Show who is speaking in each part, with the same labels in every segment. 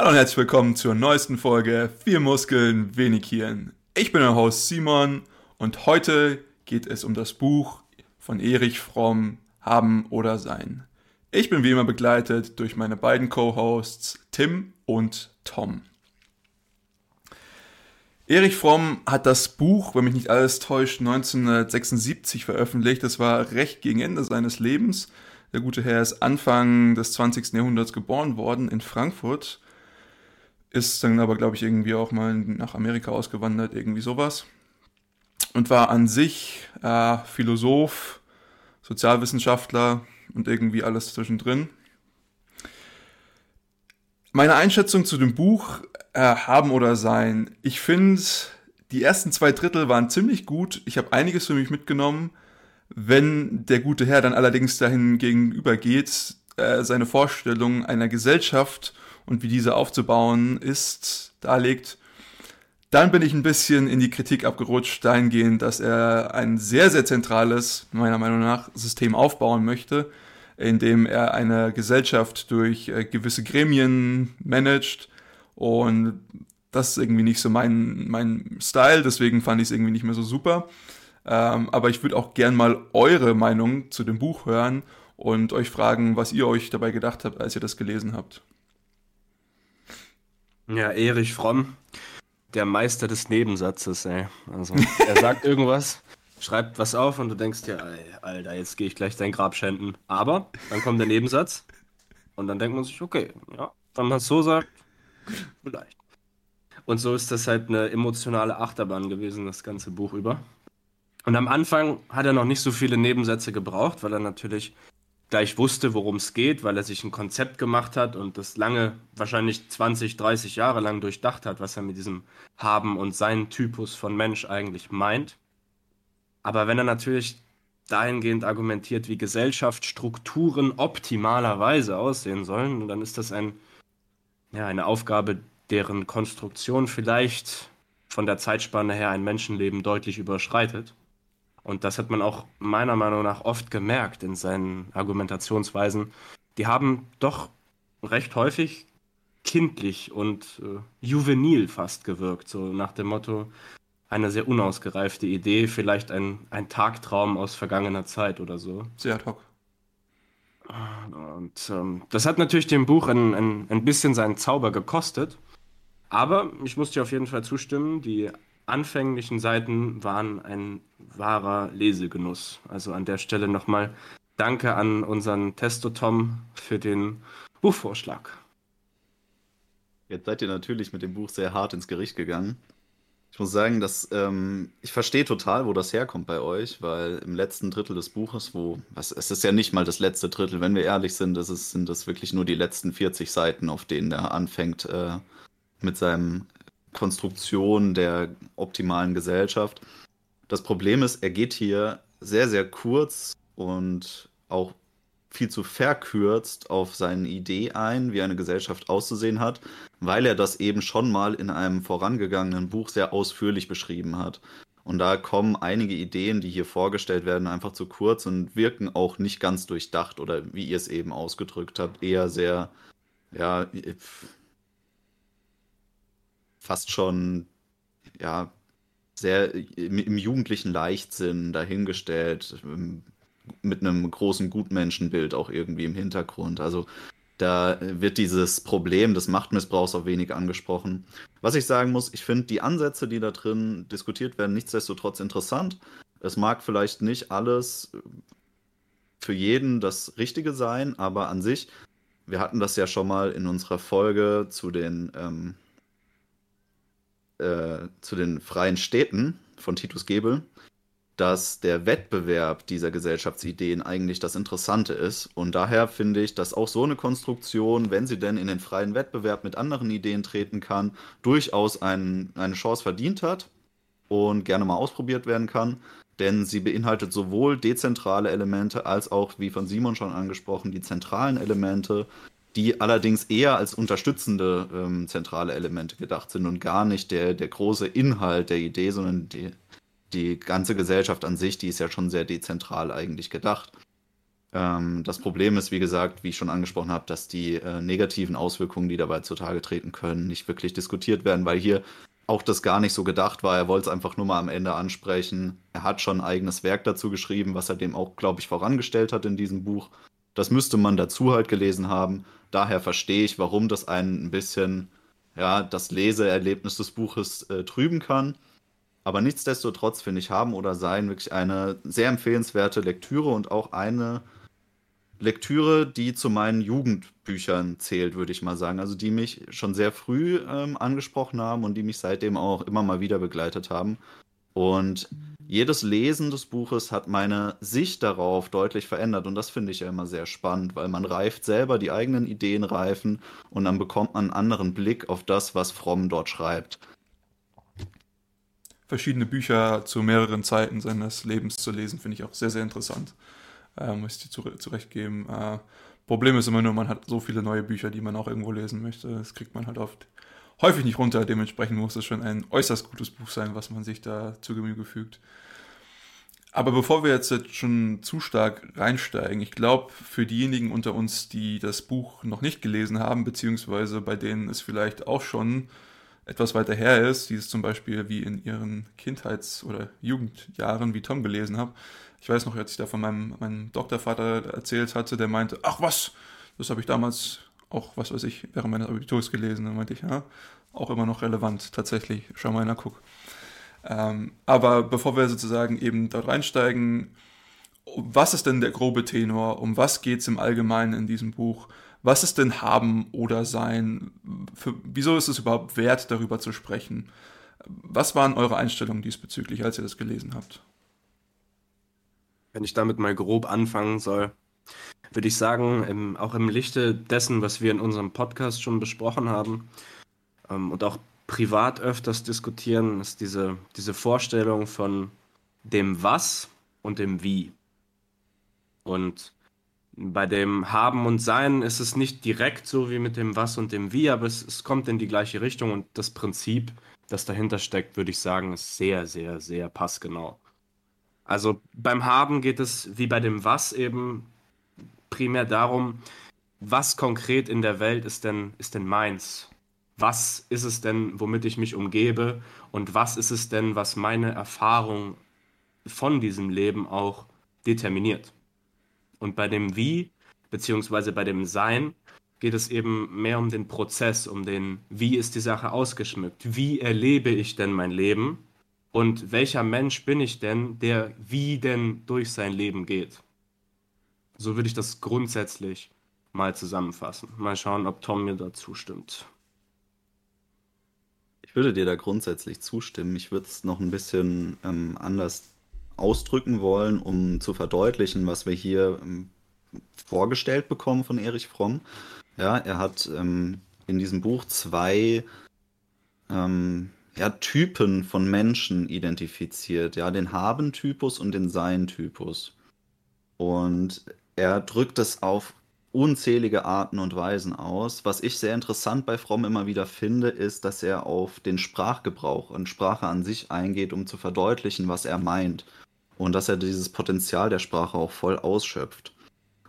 Speaker 1: Hallo und herzlich willkommen zur neuesten Folge Vier Muskeln, wenig Hirn. Ich bin der Host Simon und heute geht es um das Buch von Erich Fromm Haben oder Sein. Ich bin wie immer begleitet durch meine beiden Co-Hosts Tim und Tom. Erich Fromm hat das Buch, wenn mich nicht alles täuscht, 1976 veröffentlicht. Das war recht gegen Ende seines Lebens. Der gute Herr ist Anfang des 20. Jahrhunderts geboren worden in Frankfurt ist dann aber, glaube ich, irgendwie auch mal nach Amerika ausgewandert, irgendwie sowas. Und war an sich äh, Philosoph, Sozialwissenschaftler und irgendwie alles zwischendrin. Meine Einschätzung zu dem Buch äh, Haben oder Sein. Ich finde, die ersten zwei Drittel waren ziemlich gut. Ich habe einiges für mich mitgenommen. Wenn der gute Herr dann allerdings dahin gegenüber geht, äh, seine Vorstellung einer Gesellschaft und wie diese aufzubauen ist, darlegt, dann bin ich ein bisschen in die Kritik abgerutscht, dahingehend, dass er ein sehr, sehr zentrales, meiner Meinung nach, System aufbauen möchte, in dem er eine Gesellschaft durch äh, gewisse Gremien managt und das ist irgendwie nicht so mein, mein Style, deswegen fand ich es irgendwie nicht mehr so super. Ähm, aber ich würde auch gern mal eure Meinung zu dem Buch hören und euch fragen, was ihr euch dabei gedacht habt, als ihr das gelesen habt.
Speaker 2: Ja, Erich Fromm, der Meister des Nebensatzes, ey. Also, er sagt irgendwas, schreibt was auf und du denkst dir, ey, Alter, jetzt gehe ich gleich dein Grab schänden. Aber dann kommt der Nebensatz und dann denkt man sich, okay, ja, wenn man es so sagt, vielleicht. Und so ist das halt eine emotionale Achterbahn gewesen, das ganze Buch über. Und am Anfang hat er noch nicht so viele Nebensätze gebraucht, weil er natürlich gleich wusste, worum es geht, weil er sich ein Konzept gemacht hat und das lange, wahrscheinlich 20, 30 Jahre lang durchdacht hat, was er mit diesem Haben und Sein Typus von Mensch eigentlich meint. Aber wenn er natürlich dahingehend argumentiert, wie Gesellschaftsstrukturen optimalerweise aussehen sollen, dann ist das ein, ja, eine Aufgabe, deren Konstruktion vielleicht von der Zeitspanne her ein Menschenleben deutlich überschreitet. Und das hat man auch meiner Meinung nach oft gemerkt in seinen Argumentationsweisen. Die haben doch recht häufig kindlich und äh, juvenil fast gewirkt, so nach dem Motto, eine sehr unausgereifte Idee, vielleicht ein, ein Tagtraum aus vergangener Zeit oder so.
Speaker 1: Sehr ad hoc.
Speaker 2: Und ähm, das hat natürlich dem Buch ein, ein, ein bisschen seinen Zauber gekostet. Aber ich muss dir auf jeden Fall zustimmen, die anfänglichen Seiten waren ein wahrer Lesegenuss. Also an der Stelle nochmal Danke an unseren Testo Tom für den Buchvorschlag.
Speaker 3: Jetzt seid ihr natürlich mit dem Buch sehr hart ins Gericht gegangen. Ich muss sagen, dass ähm, ich verstehe total, wo das herkommt bei euch, weil im letzten Drittel des Buches, wo was, es ist ja nicht mal das letzte Drittel, wenn wir ehrlich sind, das ist, sind das wirklich nur die letzten 40 Seiten, auf denen er anfängt äh, mit seinem Konstruktion der optimalen Gesellschaft. Das Problem ist, er geht hier sehr, sehr kurz und auch viel zu verkürzt auf seine Idee ein, wie eine Gesellschaft auszusehen hat, weil er das eben schon mal in einem vorangegangenen Buch sehr ausführlich beschrieben hat. Und da kommen einige Ideen, die hier vorgestellt werden, einfach zu kurz und wirken auch nicht ganz durchdacht oder wie ihr es eben ausgedrückt habt, eher sehr, ja, fast schon, ja, sehr im, im jugendlichen Leichtsinn dahingestellt, ähm, mit einem großen Gutmenschenbild auch irgendwie im Hintergrund. Also da wird dieses Problem des Machtmissbrauchs auch wenig angesprochen. Was ich sagen muss, ich finde die Ansätze, die da drin diskutiert werden, nichtsdestotrotz interessant. Es mag vielleicht nicht alles für jeden das Richtige sein, aber an sich, wir hatten das ja schon mal in unserer Folge zu den ähm, äh, zu den freien Städten von Titus Gebel, dass der Wettbewerb dieser Gesellschaftsideen eigentlich das Interessante ist. Und daher finde ich, dass auch so eine Konstruktion, wenn sie denn in den freien Wettbewerb mit anderen Ideen treten kann, durchaus ein, eine Chance verdient hat und gerne mal ausprobiert werden kann. Denn sie beinhaltet sowohl dezentrale Elemente als auch, wie von Simon schon angesprochen, die zentralen Elemente, die allerdings eher als unterstützende ähm, zentrale Elemente gedacht sind und gar nicht der, der große Inhalt der Idee, sondern die, die ganze Gesellschaft an sich, die ist ja schon sehr dezentral eigentlich gedacht. Ähm, das Problem ist, wie gesagt, wie ich schon angesprochen habe, dass die äh, negativen Auswirkungen, die dabei zutage treten können, nicht wirklich diskutiert werden, weil hier auch das gar nicht so gedacht war. Er wollte es einfach nur mal am Ende ansprechen. Er hat schon ein eigenes Werk dazu geschrieben, was er dem auch, glaube ich, vorangestellt hat in diesem Buch. Das müsste man dazu halt gelesen haben. Daher verstehe ich, warum das einen ein bisschen ja, das Leseerlebnis des Buches äh, trüben kann. Aber nichtsdestotrotz finde ich Haben oder Sein wirklich eine sehr empfehlenswerte Lektüre und auch eine Lektüre, die zu meinen Jugendbüchern zählt, würde ich mal sagen. Also die mich schon sehr früh ähm, angesprochen haben und die mich seitdem auch immer mal wieder begleitet haben. Und jedes Lesen des Buches hat meine Sicht darauf deutlich verändert. Und das finde ich ja immer sehr spannend, weil man reift selber, die eigenen Ideen reifen und dann bekommt man einen anderen Blick auf das, was Fromm dort schreibt.
Speaker 1: Verschiedene Bücher zu mehreren Zeiten seines Lebens zu lesen, finde ich auch sehr, sehr interessant äh, muss ich dir zurechtgeben. Äh, Problem ist immer nur, man hat so viele neue Bücher, die man auch irgendwo lesen möchte. Das kriegt man halt oft häufig nicht runter. Dementsprechend muss es schon ein äußerst gutes Buch sein, was man sich da zu Gemüte fügt. Aber bevor wir jetzt schon zu stark reinsteigen, ich glaube, für diejenigen unter uns, die das Buch noch nicht gelesen haben, beziehungsweise bei denen es vielleicht auch schon etwas weiter her ist, die es zum Beispiel wie in ihren Kindheits- oder Jugendjahren wie Tom gelesen haben, ich weiß noch, als ich da von meinem, meinem Doktorvater erzählt hatte, der meinte, ach was, das habe ich damals auch, was weiß ich, während meines Abiturs gelesen. Dann meinte ich, ja, auch immer noch relevant, tatsächlich. Schau mal guck. Ähm, aber bevor wir sozusagen eben dort reinsteigen, was ist denn der grobe Tenor? Um was geht es im Allgemeinen in diesem Buch? Was ist denn haben oder sein? Für, wieso ist es überhaupt wert, darüber zu sprechen? Was waren eure Einstellungen diesbezüglich, als ihr das gelesen habt?
Speaker 2: Wenn ich damit mal grob anfangen soll, würde ich sagen, im, auch im Lichte dessen, was wir in unserem Podcast schon besprochen haben ähm, und auch privat öfters diskutieren, ist diese, diese Vorstellung von dem Was und dem Wie. Und bei dem Haben und Sein ist es nicht direkt so wie mit dem Was und dem Wie, aber es, es kommt in die gleiche Richtung und das Prinzip, das dahinter steckt, würde ich sagen, ist sehr, sehr, sehr passgenau. Also beim Haben geht es wie bei dem Was eben primär darum, was konkret in der Welt ist denn, ist denn meins? Was ist es denn, womit ich mich umgebe? Und was ist es denn, was meine Erfahrung von diesem Leben auch determiniert? Und bei dem Wie, beziehungsweise bei dem Sein, geht es eben mehr um den Prozess, um den, wie ist die Sache ausgeschmückt? Wie erlebe ich denn mein Leben? Und welcher Mensch bin ich denn, der wie denn durch sein Leben geht? So würde ich das grundsätzlich mal zusammenfassen. Mal schauen, ob Tom mir da zustimmt.
Speaker 3: Ich würde dir da grundsätzlich zustimmen. Ich würde es noch ein bisschen ähm, anders ausdrücken wollen, um zu verdeutlichen, was wir hier ähm, vorgestellt bekommen von Erich Fromm. Ja, er hat ähm, in diesem Buch zwei ähm, ja, Typen von Menschen identifiziert, ja, den Haben-Typus und den Sein-Typus. Und er drückt es auf unzählige Arten und Weisen aus. Was ich sehr interessant bei Fromm immer wieder finde, ist, dass er auf den Sprachgebrauch und Sprache an sich eingeht, um zu verdeutlichen, was er meint. Und dass er dieses Potenzial der Sprache auch voll ausschöpft.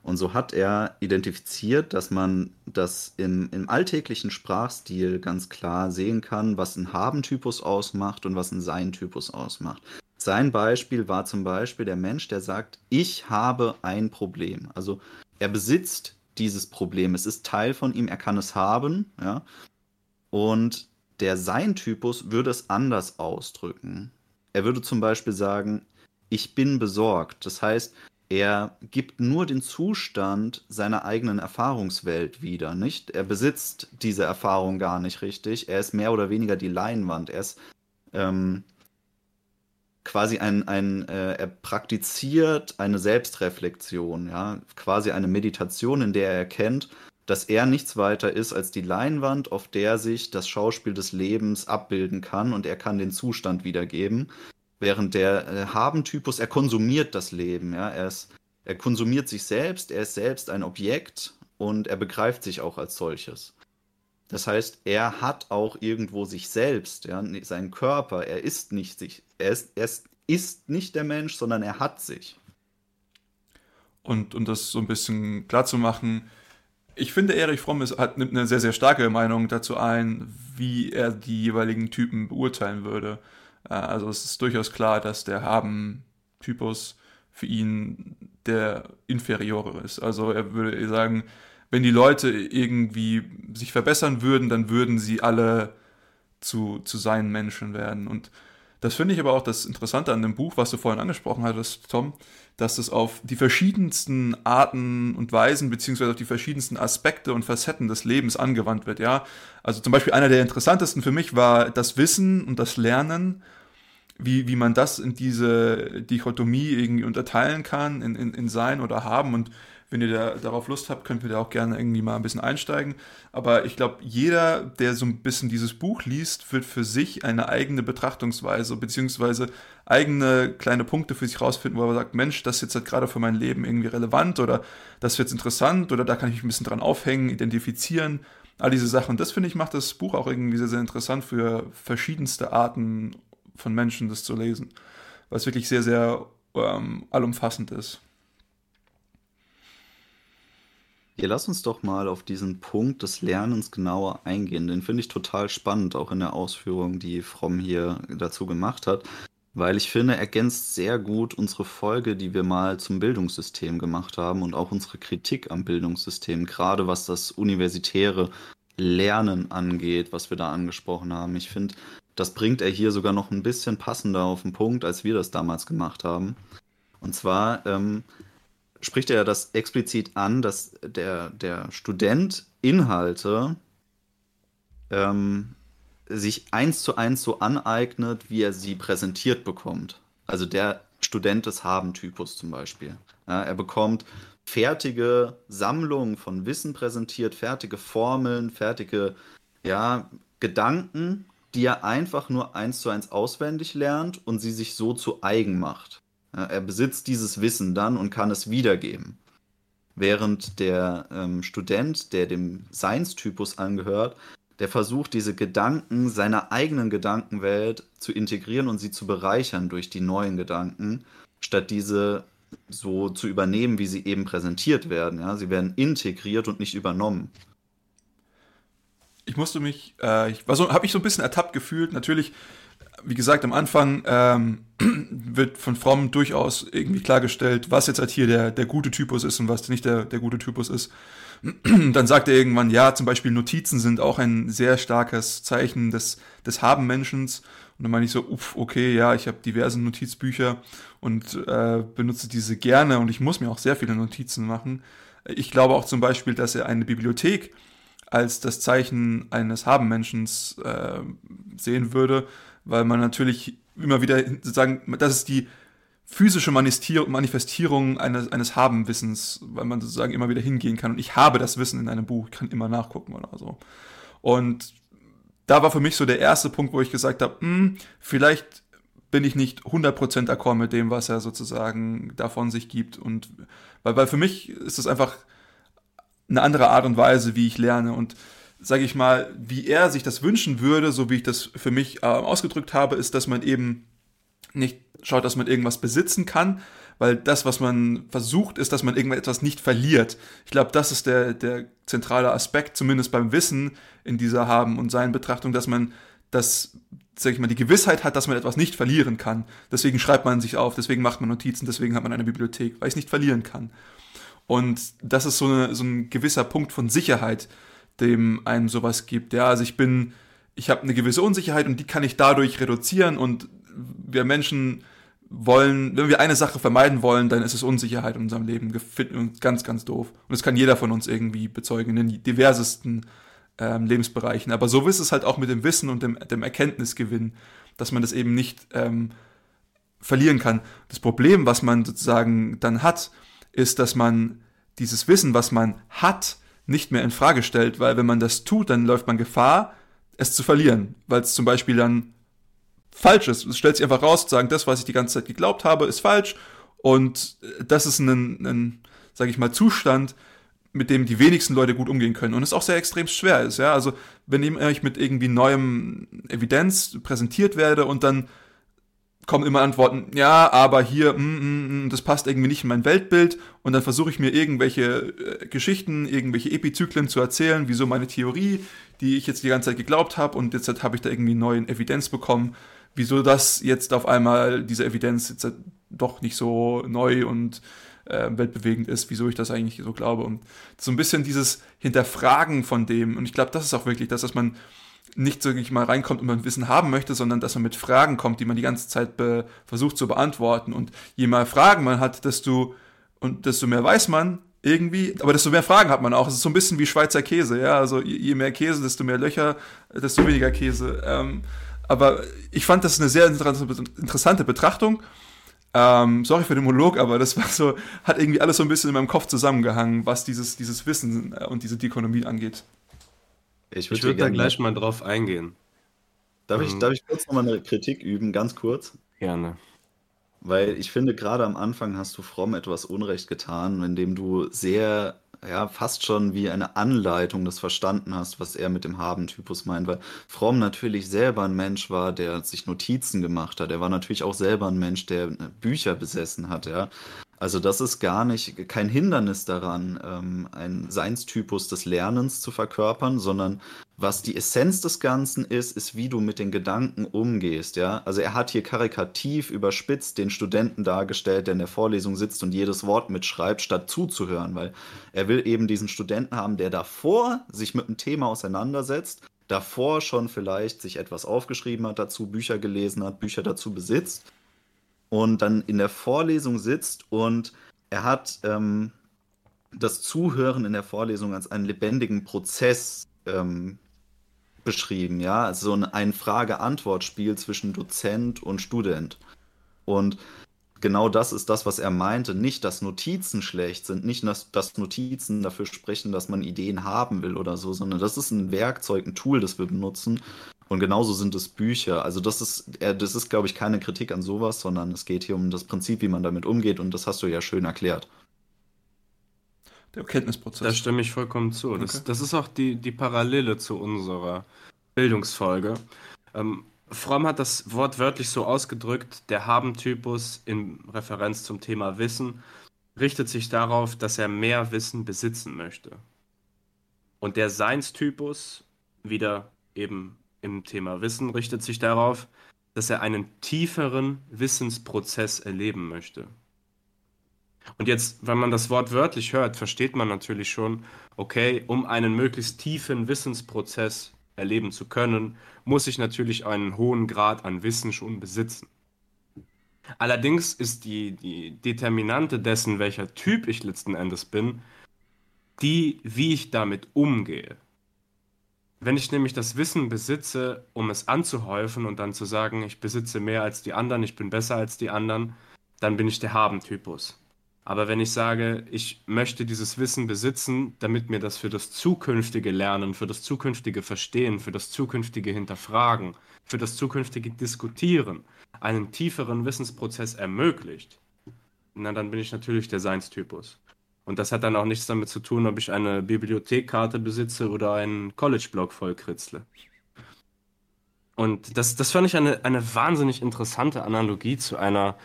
Speaker 3: Und so hat er identifiziert, dass man das im, im alltäglichen Sprachstil ganz klar sehen kann, was ein Haben-Typus ausmacht und was ein Sein-Typus ausmacht. Sein Beispiel war zum Beispiel der Mensch, der sagt, ich habe ein Problem. Also er besitzt dieses Problem. Es ist Teil von ihm, er kann es haben, ja. Und der Sein-Typus würde es anders ausdrücken. Er würde zum Beispiel sagen, ich bin besorgt. Das heißt, er gibt nur den Zustand seiner eigenen Erfahrungswelt wieder, nicht? Er besitzt diese Erfahrung gar nicht richtig. Er ist mehr oder weniger die Leinwand. Er ist ähm, quasi ein, ein äh, er praktiziert eine Selbstreflexion, ja, quasi eine Meditation, in der er erkennt, dass er nichts weiter ist als die Leinwand, auf der sich das Schauspiel des Lebens abbilden kann und er kann den Zustand wiedergeben. Während der äh, Haben-Typus, er konsumiert das Leben, ja, er, ist, er konsumiert sich selbst, er ist selbst ein Objekt und er begreift sich auch als solches. Das heißt, er hat auch irgendwo sich selbst, ja, seinen Körper, er ist nicht sich, er ist, er ist, nicht der Mensch, sondern er hat sich.
Speaker 1: und, und das so ein bisschen klar zu machen. Ich finde, Erich Fromm ist, hat, nimmt eine sehr, sehr starke Meinung dazu ein, wie er die jeweiligen Typen beurteilen würde. Äh, also es ist durchaus klar, dass der Haben-Typus für ihn der inferiore ist. Also er würde sagen, wenn die Leute irgendwie sich verbessern würden, dann würden sie alle zu, zu seinen Menschen werden. Und das finde ich aber auch das Interessante an dem Buch, was du vorhin angesprochen hattest, Tom, dass es auf die verschiedensten Arten und Weisen, beziehungsweise auf die verschiedensten Aspekte und Facetten des Lebens angewandt wird, ja. Also zum Beispiel einer der interessantesten für mich war das Wissen und das Lernen, wie, wie man das in diese Dichotomie irgendwie unterteilen kann, in, in, in Sein oder Haben und wenn ihr da, darauf Lust habt, könnt ihr da auch gerne irgendwie mal ein bisschen einsteigen. Aber ich glaube, jeder, der so ein bisschen dieses Buch liest, wird für sich eine eigene Betrachtungsweise beziehungsweise eigene kleine Punkte für sich rausfinden, wo er sagt, Mensch, das ist jetzt halt gerade für mein Leben irgendwie relevant oder das wird interessant oder da kann ich mich ein bisschen dran aufhängen, identifizieren. All diese Sachen. Und das finde ich macht das Buch auch irgendwie sehr, sehr interessant für verschiedenste Arten von Menschen, das zu lesen. Weil es wirklich sehr, sehr ähm, allumfassend ist.
Speaker 3: Ja, lass uns doch mal auf diesen Punkt des Lernens genauer eingehen. Den finde ich total spannend, auch in der Ausführung, die Fromm hier dazu gemacht hat, weil ich finde, ergänzt sehr gut unsere Folge, die wir mal zum Bildungssystem gemacht haben und auch unsere Kritik am Bildungssystem, gerade was das universitäre Lernen angeht, was wir da angesprochen haben. Ich finde, das bringt er hier sogar noch ein bisschen passender auf den Punkt, als wir das damals gemacht haben. Und zwar ähm, spricht er das explizit an, dass der, der Student Inhalte ähm, sich eins zu eins so aneignet, wie er sie präsentiert bekommt. Also der Student des Haben-Typus zum Beispiel. Ja, er bekommt fertige Sammlungen von Wissen präsentiert, fertige Formeln, fertige ja, Gedanken, die er einfach nur eins zu eins auswendig lernt und sie sich so zu eigen macht. Er besitzt dieses Wissen dann und kann es wiedergeben. Während der ähm, Student, der dem Science-Typus angehört, der versucht, diese Gedanken seiner eigenen Gedankenwelt zu integrieren und sie zu bereichern durch die neuen Gedanken, statt diese so zu übernehmen, wie sie eben präsentiert werden. Ja? Sie werden integriert und nicht übernommen.
Speaker 1: Ich musste mich, äh, ich so, habe ich so ein bisschen ertappt gefühlt. Natürlich wie gesagt, am Anfang ähm, wird von Fromm durchaus irgendwie klargestellt, was jetzt halt hier der, der gute Typus ist und was nicht der, der gute Typus ist. Dann sagt er irgendwann, ja, zum Beispiel Notizen sind auch ein sehr starkes Zeichen des, des Haben-Menschens. Und dann meine ich so, uff, okay, ja, ich habe diverse Notizbücher und äh, benutze diese gerne und ich muss mir auch sehr viele Notizen machen. Ich glaube auch zum Beispiel, dass er eine Bibliothek als das Zeichen eines Haben-Menschens äh, sehen würde, weil man natürlich immer wieder sozusagen, das ist die physische Manifestierung eines, eines Haben-Wissens, weil man sozusagen immer wieder hingehen kann. Und ich habe das Wissen in einem Buch, ich kann immer nachgucken oder so. Und da war für mich so der erste Punkt, wo ich gesagt habe, hm, vielleicht bin ich nicht 100% d'accord mit dem, was er sozusagen davon sich gibt. Und weil, weil für mich ist es einfach eine andere Art und Weise, wie ich lerne. Und sage ich mal, wie er sich das wünschen würde, so wie ich das für mich äh, ausgedrückt habe, ist, dass man eben nicht schaut, dass man irgendwas besitzen kann, weil das, was man versucht, ist, dass man irgendetwas nicht verliert. Ich glaube, das ist der, der zentrale Aspekt, zumindest beim Wissen in dieser Haben- und Sein-Betrachtung, dass man das, sag ich mal, die Gewissheit hat, dass man etwas nicht verlieren kann. Deswegen schreibt man sich auf, deswegen macht man Notizen, deswegen hat man eine Bibliothek, weil ich es nicht verlieren kann. Und das ist so, eine, so ein gewisser Punkt von Sicherheit, dem einem sowas gibt. Ja, also ich bin, ich habe eine gewisse Unsicherheit und die kann ich dadurch reduzieren und wir Menschen wollen, wenn wir eine Sache vermeiden wollen, dann ist es Unsicherheit in unserem Leben. Ganz, ganz doof. Und das kann jeder von uns irgendwie bezeugen in den diversesten ähm, Lebensbereichen. Aber so ist es halt auch mit dem Wissen und dem, dem Erkenntnisgewinn, dass man das eben nicht ähm, verlieren kann. Das Problem, was man sozusagen dann hat, ist, dass man dieses Wissen, was man hat, nicht mehr in Frage stellt, weil wenn man das tut, dann läuft man Gefahr, es zu verlieren, weil es zum Beispiel dann falsch ist. Es stellt sich einfach raus, zu sagen, das, was ich die ganze Zeit geglaubt habe, ist falsch und das ist ein, ein sage ich mal, Zustand, mit dem die wenigsten Leute gut umgehen können und es auch sehr extrem schwer ist. Ja, also wenn ich mit irgendwie neuem Evidenz präsentiert werde und dann kommen immer Antworten, ja, aber hier, mm, mm, mm, das passt irgendwie nicht in mein Weltbild. Und dann versuche ich mir irgendwelche äh, Geschichten, irgendwelche Epizyklen zu erzählen, wieso meine Theorie, die ich jetzt die ganze Zeit geglaubt habe und jetzt habe ich da irgendwie neue Evidenz bekommen, wieso das jetzt auf einmal, diese Evidenz jetzt doch nicht so neu und äh, weltbewegend ist, wieso ich das eigentlich so glaube. Und so ein bisschen dieses Hinterfragen von dem. Und ich glaube, das ist auch wirklich das, dass man nicht so wirklich mal reinkommt und man Wissen haben möchte, sondern dass man mit Fragen kommt, die man die ganze Zeit versucht zu beantworten. Und je mehr Fragen man hat, desto, und desto mehr weiß man irgendwie, aber desto mehr Fragen hat man auch. Es ist so ein bisschen wie Schweizer Käse, ja. Also je mehr Käse, desto mehr Löcher, desto weniger Käse. Ähm, aber ich fand das eine sehr interessante Betrachtung. Ähm, sorry für den Monolog, aber das war so, hat irgendwie alles so ein bisschen in meinem Kopf zusammengehangen, was dieses, dieses Wissen äh, und diese Dichotomie angeht.
Speaker 2: Ich würde würd da gleich mal drauf eingehen.
Speaker 3: Darf, ich, ähm, darf ich kurz nochmal eine Kritik üben, ganz kurz?
Speaker 2: Gerne.
Speaker 3: Weil ich finde, gerade am Anfang hast du Fromm etwas Unrecht getan, indem du sehr, ja, fast schon wie eine Anleitung das verstanden hast, was er mit dem Haben-Typus meint. Weil Fromm natürlich selber ein Mensch war, der sich Notizen gemacht hat. Er war natürlich auch selber ein Mensch, der Bücher besessen hat, ja. Also das ist gar nicht kein Hindernis daran, ähm, einen Seinstypus des Lernens zu verkörpern, sondern was die Essenz des Ganzen ist, ist, wie du mit den Gedanken umgehst. Ja? Also er hat hier karikativ überspitzt den Studenten dargestellt, der in der Vorlesung sitzt und jedes Wort mitschreibt, statt zuzuhören, weil er will eben diesen Studenten haben, der davor sich mit einem Thema auseinandersetzt, davor schon vielleicht sich etwas aufgeschrieben hat dazu, Bücher gelesen hat, Bücher dazu besitzt und dann in der Vorlesung sitzt und er hat ähm, das Zuhören in der Vorlesung als einen lebendigen Prozess ähm, beschrieben, ja, also so ein Frage-Antwort-Spiel zwischen Dozent und Student. Und genau das ist das, was er meinte. Nicht, dass Notizen schlecht sind, nicht, dass, dass Notizen dafür sprechen, dass man Ideen haben will oder so, sondern das ist ein Werkzeug, ein Tool, das wir benutzen, und genauso sind es Bücher. Also das ist, das ist, glaube ich, keine Kritik an sowas, sondern es geht hier um das Prinzip, wie man damit umgeht. Und das hast du ja schön erklärt.
Speaker 2: Der Erkenntnisprozess. Da stimme ich vollkommen zu. Okay. Das, das ist auch die, die Parallele zu unserer Bildungsfolge. Ähm, Fromm hat das wortwörtlich so ausgedrückt, der Haben-Typus in Referenz zum Thema Wissen richtet sich darauf, dass er mehr Wissen besitzen möchte. Und der Seinstypus, wieder eben im Thema Wissen richtet sich darauf, dass er einen tieferen Wissensprozess erleben möchte. Und jetzt, wenn man das Wort wörtlich hört, versteht man natürlich schon, okay, um einen möglichst tiefen Wissensprozess erleben zu können, muss ich natürlich einen hohen Grad an Wissen schon besitzen. Allerdings ist die, die Determinante dessen, welcher Typ ich letzten Endes bin, die, wie ich damit umgehe. Wenn ich nämlich das Wissen besitze, um es anzuhäufen und dann zu sagen, ich besitze mehr als die anderen, ich bin besser als die anderen, dann bin ich der Haben-Typus. Aber wenn ich sage, ich möchte dieses Wissen besitzen, damit mir das für das zukünftige Lernen, für das zukünftige Verstehen, für das zukünftige Hinterfragen, für das zukünftige Diskutieren einen tieferen Wissensprozess ermöglicht, na, dann bin ich natürlich der Seinstypus. Und das hat dann auch nichts damit zu tun, ob ich eine Bibliothekkarte besitze oder einen College-Blog vollkritzle. Und das, das fand ich eine, eine wahnsinnig interessante Analogie zu einer,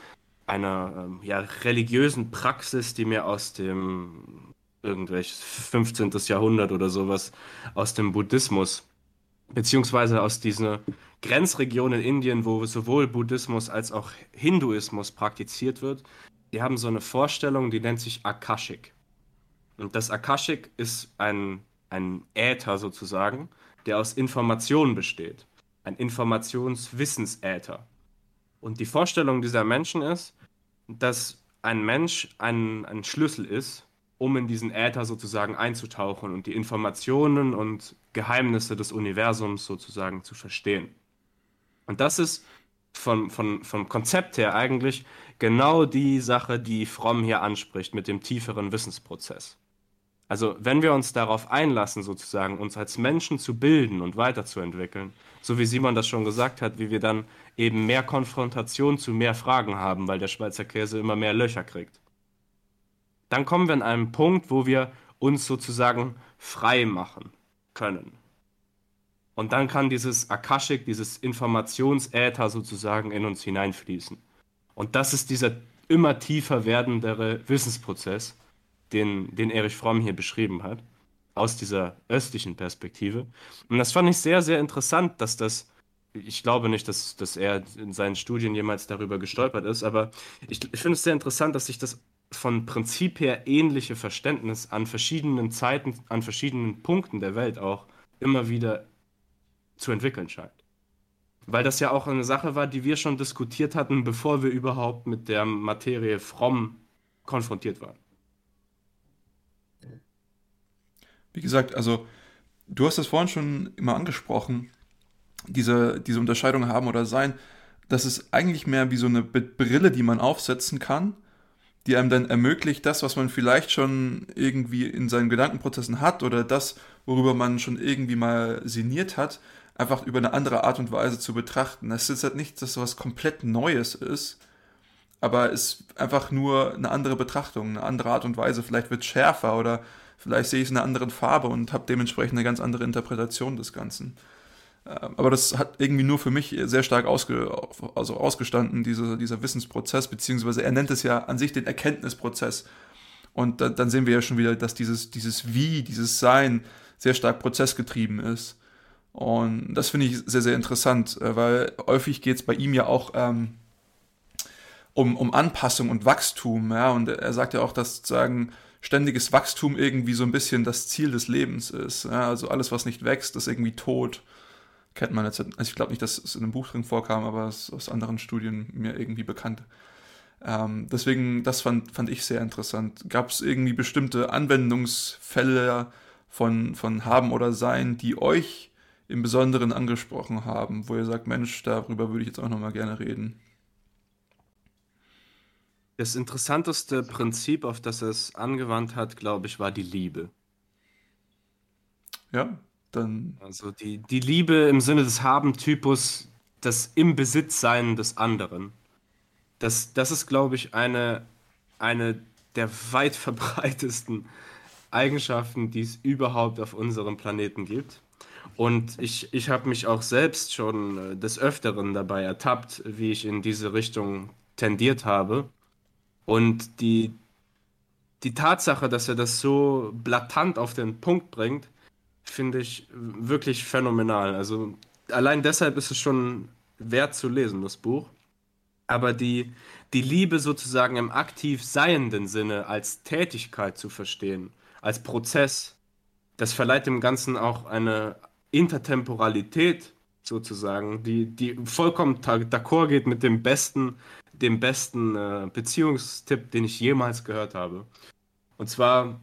Speaker 2: einer ähm, ja, religiösen Praxis, die mir aus dem irgendwelches 15. Jahrhundert oder sowas aus dem Buddhismus, beziehungsweise aus dieser Grenzregion in Indien, wo sowohl Buddhismus als auch Hinduismus praktiziert wird, die haben so eine Vorstellung, die nennt sich Akashic. Und das Akashic ist ein, ein Äther sozusagen, der aus Informationen besteht. Ein Informationswissensäther. Und die Vorstellung dieser Menschen ist, dass ein Mensch ein, ein Schlüssel ist, um in diesen Äther sozusagen einzutauchen und die Informationen und Geheimnisse des Universums sozusagen zu verstehen. Und das ist von, von, vom Konzept her eigentlich genau die Sache, die Fromm hier anspricht mit dem tieferen Wissensprozess. Also wenn wir uns darauf einlassen, sozusagen uns als Menschen zu bilden und weiterzuentwickeln, so wie Simon das schon gesagt hat, wie wir dann eben mehr Konfrontation zu mehr Fragen haben, weil der Schweizer Käse immer mehr Löcher kriegt, dann kommen wir an einen Punkt, wo wir uns sozusagen frei machen können. Und dann kann dieses Akashic, dieses Informationsäther sozusagen in uns hineinfließen. Und das ist dieser immer tiefer werdendere Wissensprozess, den, den Erich Fromm hier beschrieben hat, aus dieser östlichen Perspektive. Und das fand ich sehr, sehr interessant, dass das, ich glaube nicht, dass, dass er in seinen Studien jemals darüber gestolpert ist, aber ich, ich finde es sehr interessant, dass sich das von Prinzip her ähnliche Verständnis an verschiedenen Zeiten, an verschiedenen Punkten der Welt auch immer wieder zu entwickeln scheint. Weil das ja auch eine Sache war, die wir schon diskutiert hatten, bevor wir überhaupt mit der Materie fromm konfrontiert waren.
Speaker 1: Wie gesagt, also du hast das vorhin schon immer angesprochen, diese, diese Unterscheidung haben oder sein, das ist eigentlich mehr wie so eine Brille, die man aufsetzen kann, die einem dann ermöglicht, das, was man vielleicht schon irgendwie in seinen Gedankenprozessen hat oder das, worüber man schon irgendwie mal sinniert hat, einfach über eine andere Art und Weise zu betrachten. Es ist halt nicht, dass was komplett Neues ist, aber es ist einfach nur eine andere Betrachtung, eine andere Art und Weise. Vielleicht wird es schärfer oder vielleicht sehe ich es in einer anderen Farbe und habe dementsprechend eine ganz andere Interpretation des Ganzen. Ähm, aber das hat irgendwie nur für mich sehr stark ausge, also ausgestanden, diese, dieser Wissensprozess, beziehungsweise er nennt es ja an sich den Erkenntnisprozess. Und dann, dann sehen wir ja schon wieder, dass dieses, dieses Wie, dieses Sein sehr stark prozessgetrieben ist. Und das finde ich sehr, sehr interessant, äh, weil häufig geht es bei ihm ja auch ähm, um, um Anpassung und Wachstum. Ja? Und er sagt ja auch, dass sozusagen ständiges Wachstum irgendwie so ein bisschen das Ziel des Lebens ist. Ja? Also alles, was nicht wächst, ist irgendwie tot. Kennt man jetzt, also ich glaube nicht, dass es in einem Buch drin vorkam, aber es ist aus anderen Studien mir irgendwie bekannt. Ähm, deswegen, das fand, fand ich sehr interessant. Gab es irgendwie bestimmte Anwendungsfälle von, von Haben oder Sein, die euch im Besonderen angesprochen haben, wo ihr sagt, Mensch, darüber würde ich jetzt auch nochmal gerne reden?
Speaker 2: Das interessanteste Prinzip, auf das er es angewandt hat, glaube ich, war die Liebe.
Speaker 1: Ja, dann.
Speaker 2: Also die, die Liebe im Sinne des Haben-Typus, das im Besitz sein des anderen. Das, das ist, glaube ich, eine, eine der weit verbreitesten Eigenschaften, die es überhaupt auf unserem Planeten gibt. Und ich, ich habe mich auch selbst schon äh, des Öfteren dabei ertappt, wie ich in diese Richtung tendiert habe. Und die, die Tatsache, dass er das so blatant auf den Punkt bringt, finde ich wirklich phänomenal. Also allein deshalb ist es schon wert zu lesen, das Buch. Aber die, die Liebe sozusagen im aktiv seienden Sinne als Tätigkeit zu verstehen, als Prozess, das verleiht dem Ganzen auch eine Intertemporalität sozusagen, die, die vollkommen d'accord geht mit dem besten, dem besten äh, Beziehungstipp, den ich jemals gehört habe. Und zwar,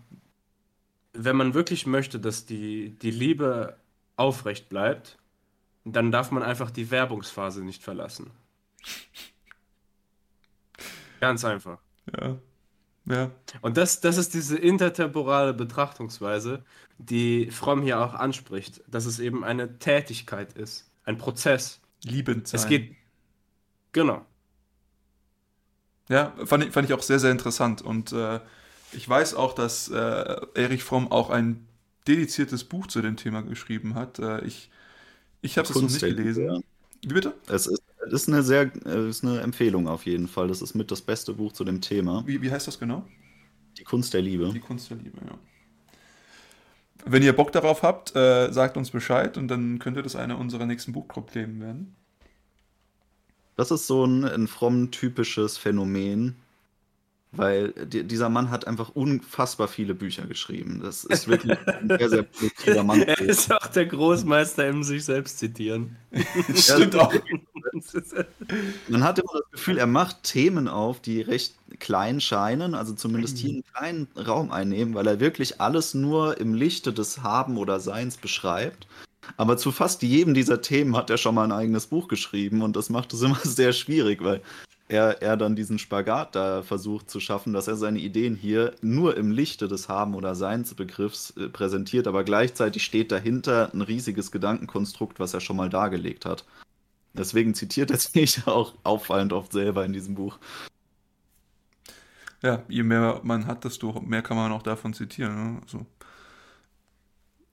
Speaker 2: wenn man wirklich möchte, dass die, die Liebe aufrecht bleibt, dann darf man einfach die Werbungsphase nicht verlassen. Ganz einfach.
Speaker 1: Ja. Ja.
Speaker 2: Und das, das ist diese intertemporale Betrachtungsweise, die Fromm hier auch anspricht, dass es eben eine Tätigkeit ist, ein Prozess.
Speaker 1: Liebend sein.
Speaker 2: Es geht. Genau.
Speaker 1: Ja, fand ich, fand ich auch sehr, sehr interessant. Und äh, ich weiß auch, dass äh, Erich Fromm auch ein dediziertes Buch zu dem Thema geschrieben hat. Äh, ich ich habe es noch nicht gelesen. Ja.
Speaker 3: Wie bitte? Es ist, ist eine sehr ist eine Empfehlung auf jeden Fall. Das ist mit das beste Buch zu dem Thema.
Speaker 1: Wie, wie heißt das genau?
Speaker 3: Die Kunst der Liebe.
Speaker 1: Die Kunst der Liebe, ja. Wenn ihr Bock darauf habt, äh, sagt uns Bescheid und dann könnte das einer unserer nächsten Buchclub-Themen werden.
Speaker 3: Das ist so ein, ein fromm typisches Phänomen, weil dieser Mann hat einfach unfassbar viele Bücher geschrieben. Das ist wirklich ein sehr, sehr
Speaker 2: produktiver Mann. Er ist auch der Großmeister im sich selbst zitieren.
Speaker 1: Stimmt auch.
Speaker 3: Man hat immer das Gefühl, er macht Themen auf, die recht klein scheinen, also zumindest hier einen kleinen Raum einnehmen, weil er wirklich alles nur im Lichte des Haben oder Seins beschreibt. Aber zu fast jedem dieser Themen hat er schon mal ein eigenes Buch geschrieben und das macht es immer sehr schwierig, weil er, er dann diesen Spagat da versucht zu schaffen, dass er seine Ideen hier nur im Lichte des Haben- oder Seinsbegriffs äh, präsentiert, aber gleichzeitig steht dahinter ein riesiges Gedankenkonstrukt, was er schon mal dargelegt hat. Deswegen zitiert er sich auch auffallend oft selber in diesem Buch.
Speaker 1: Ja, je mehr man hat, desto mehr kann man auch davon zitieren. Ne? Also,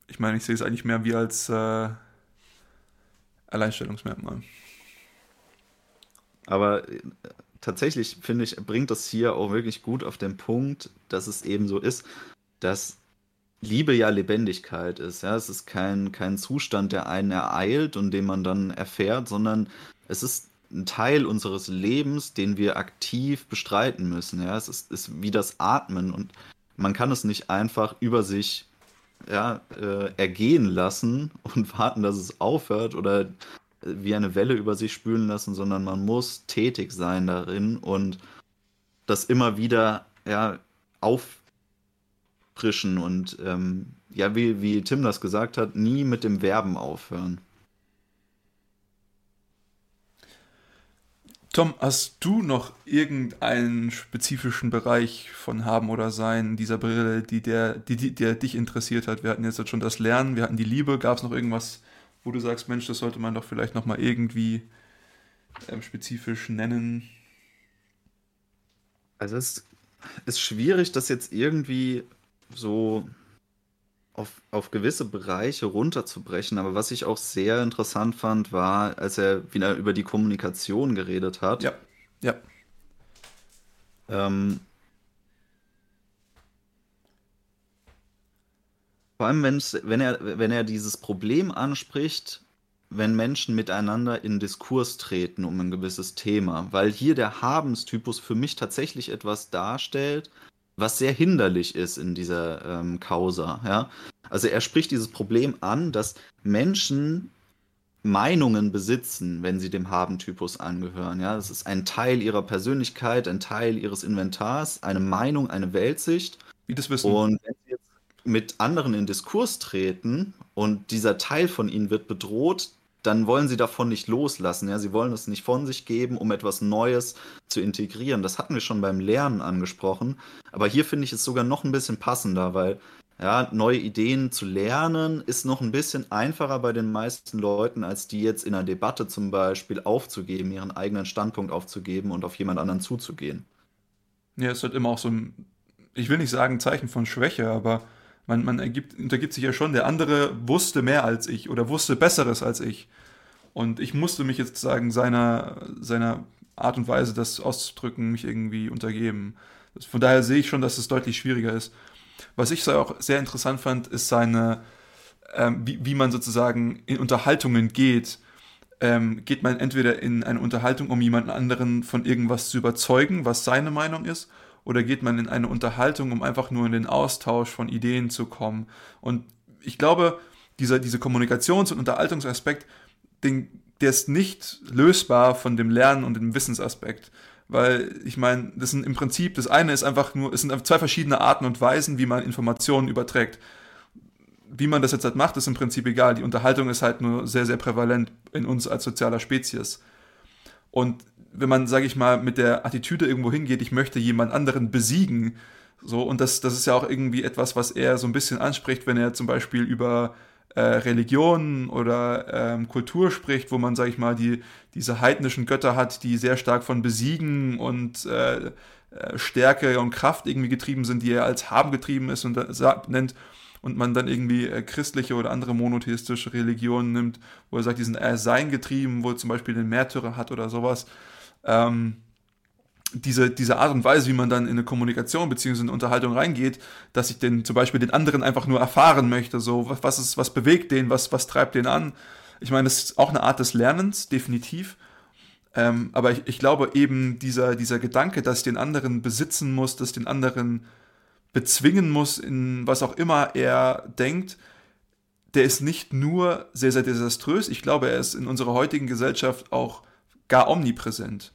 Speaker 1: ich meine, ich sehe es eigentlich mehr wie als, äh, Alleinstellungsmerkmal.
Speaker 3: Aber äh, tatsächlich finde ich, bringt das hier auch wirklich gut auf den Punkt, dass es eben so ist, dass Liebe ja Lebendigkeit ist. Ja, es ist kein, kein Zustand, der einen ereilt und den man dann erfährt, sondern es ist ein Teil unseres Lebens, den wir aktiv bestreiten müssen. Ja, es ist, ist wie das Atmen und man kann es nicht einfach über sich ja, äh, ergehen lassen und warten, dass es aufhört oder wie eine Welle über sich spülen lassen, sondern man muss tätig sein darin und das immer wieder ja, auffrischen und ähm, ja, wie, wie Tim das gesagt hat, nie mit dem Verben aufhören.
Speaker 1: Tom, hast du noch irgendeinen spezifischen Bereich von Haben oder Sein dieser Brille, die der, die, die, der dich interessiert hat? Wir hatten jetzt schon das Lernen, wir hatten die Liebe. Gab es noch irgendwas, wo du sagst, Mensch, das sollte man doch vielleicht nochmal irgendwie ähm, spezifisch nennen?
Speaker 3: Also es ist schwierig, das jetzt irgendwie so auf, auf gewisse Bereiche runterzubrechen. Aber was ich auch sehr interessant fand, war, als er wieder über die Kommunikation geredet hat.
Speaker 1: Ja, ja.
Speaker 3: Ähm, vor allem, wenn er, wenn er dieses Problem anspricht, wenn Menschen miteinander in Diskurs treten um ein gewisses Thema, weil hier der Habenstypus für mich tatsächlich etwas darstellt, was sehr hinderlich ist in dieser ähm, Causa. Ja? Also er spricht dieses Problem an, dass Menschen Meinungen besitzen, wenn sie dem Habentypus angehören. Ja, das ist ein Teil ihrer Persönlichkeit, ein Teil ihres Inventars, eine Meinung, eine Weltsicht.
Speaker 1: Wie das wissen.
Speaker 3: Und mit anderen in Diskurs treten und dieser Teil von ihnen wird bedroht, dann wollen sie davon nicht loslassen. Ja? Sie wollen es nicht von sich geben, um etwas Neues zu integrieren. Das hatten wir schon beim Lernen angesprochen. Aber hier finde ich es sogar noch ein bisschen passender, weil ja, neue Ideen zu lernen ist noch ein bisschen einfacher bei den meisten Leuten, als die jetzt in einer Debatte zum Beispiel aufzugeben, ihren eigenen Standpunkt aufzugeben und auf jemand anderen zuzugehen.
Speaker 1: Ja, es wird immer auch so ein, ich will nicht sagen Zeichen von Schwäche, aber man, man ergibt, untergibt sich ja schon, der andere wusste mehr als ich oder wusste Besseres als ich. Und ich musste mich jetzt sagen, seiner, seiner Art und Weise, das auszudrücken, mich irgendwie untergeben. Von daher sehe ich schon, dass es deutlich schwieriger ist. Was ich auch sehr interessant fand, ist seine, ähm, wie, wie man sozusagen in Unterhaltungen geht. Ähm, geht man entweder in eine Unterhaltung, um jemanden anderen von irgendwas zu überzeugen, was seine Meinung ist, oder geht man in eine Unterhaltung, um einfach nur in den Austausch von Ideen zu kommen? Und ich glaube, dieser, dieser Kommunikations- und Unterhaltungsaspekt, den, der ist nicht lösbar von dem Lernen und dem Wissensaspekt. Weil ich meine, das sind im Prinzip, das eine ist einfach nur, es sind zwei verschiedene Arten und Weisen, wie man Informationen überträgt. Wie man das jetzt halt macht, ist im Prinzip egal. Die Unterhaltung ist halt nur sehr, sehr prävalent in uns als sozialer Spezies. Und wenn man, sage ich mal, mit der Attitüde irgendwo hingeht, ich möchte jemand anderen besiegen, so, und das, das ist ja auch irgendwie etwas, was er so ein bisschen anspricht, wenn er zum Beispiel über äh, Religion oder ähm, Kultur spricht, wo man, sage ich mal, die, diese heidnischen Götter hat, die sehr stark von Besiegen und äh, äh Stärke und Kraft irgendwie getrieben sind, die er als Haben getrieben ist und sagt, nennt und man dann irgendwie äh, christliche oder andere monotheistische Religionen nimmt, wo er sagt, die sind eher Sein getrieben, wo er zum Beispiel den Märtyrer hat oder sowas. Ähm, diese, diese Art und Weise, wie man dann in eine Kommunikation bzw. eine Unterhaltung reingeht, dass ich den zum Beispiel den anderen einfach nur erfahren möchte, so was, was ist, was bewegt den, was, was treibt den an. Ich meine, das ist auch eine Art des Lernens, definitiv. Ähm, aber ich, ich glaube eben dieser, dieser Gedanke, dass ich den anderen besitzen muss, dass ich den anderen bezwingen muss in was auch immer er denkt, der ist nicht nur sehr, sehr desaströs, ich glaube, er ist in unserer heutigen Gesellschaft auch gar omnipräsent.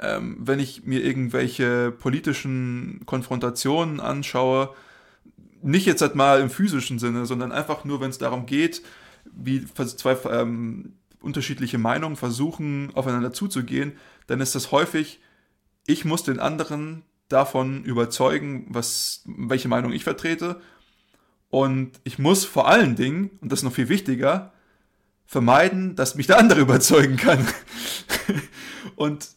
Speaker 1: Ähm, wenn ich mir irgendwelche politischen Konfrontationen anschaue, nicht jetzt halt mal im physischen Sinne, sondern einfach nur, wenn es darum geht, wie zwei ähm, unterschiedliche Meinungen versuchen, aufeinander zuzugehen, dann ist das häufig, ich muss den anderen davon überzeugen, was, welche Meinung ich vertrete. Und ich muss vor allen Dingen, und das ist noch viel wichtiger, vermeiden, dass mich der andere überzeugen kann. und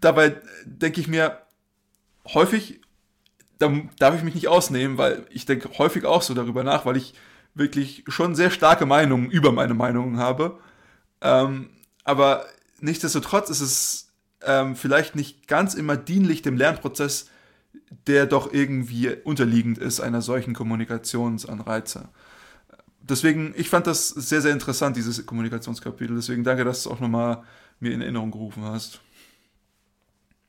Speaker 1: dabei denke ich mir häufig, da darf ich mich nicht ausnehmen, weil ich denke häufig auch so darüber nach, weil ich wirklich schon sehr starke Meinungen über meine Meinungen habe. Ähm, aber nichtsdestotrotz ist es ähm, vielleicht nicht ganz immer dienlich dem Lernprozess, der doch irgendwie unterliegend ist einer solchen Kommunikationsanreize. Deswegen, ich fand das sehr, sehr interessant, dieses Kommunikationskapitel. Deswegen danke, dass du es auch nochmal mir in Erinnerung gerufen hast.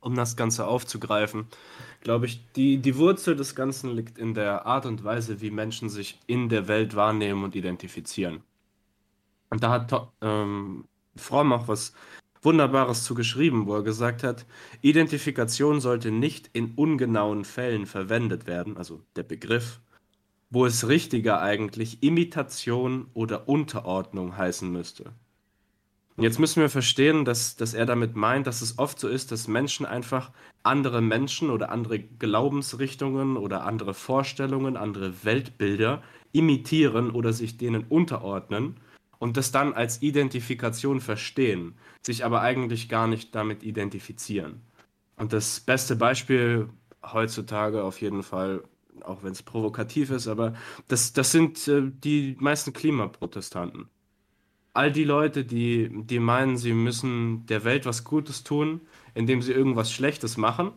Speaker 2: Um das Ganze aufzugreifen, glaube ich, die, die Wurzel des Ganzen liegt in der Art und Weise, wie Menschen sich in der Welt wahrnehmen und identifizieren. Und da hat ähm, Fromm auch was Wunderbares zu geschrieben, wo er gesagt hat, Identifikation sollte nicht in ungenauen Fällen verwendet werden, also der Begriff, wo es richtiger eigentlich Imitation oder Unterordnung heißen müsste. Jetzt müssen wir verstehen, dass, dass er damit meint, dass es oft so ist, dass Menschen einfach andere Menschen oder andere Glaubensrichtungen oder andere Vorstellungen, andere Weltbilder imitieren oder sich denen unterordnen und das dann als Identifikation verstehen, sich aber eigentlich gar nicht damit identifizieren. Und das beste Beispiel heutzutage auf jeden Fall, auch wenn es provokativ ist, aber das, das sind äh, die meisten Klimaprotestanten. All die Leute, die, die meinen, sie müssen der Welt was Gutes tun, indem sie irgendwas Schlechtes machen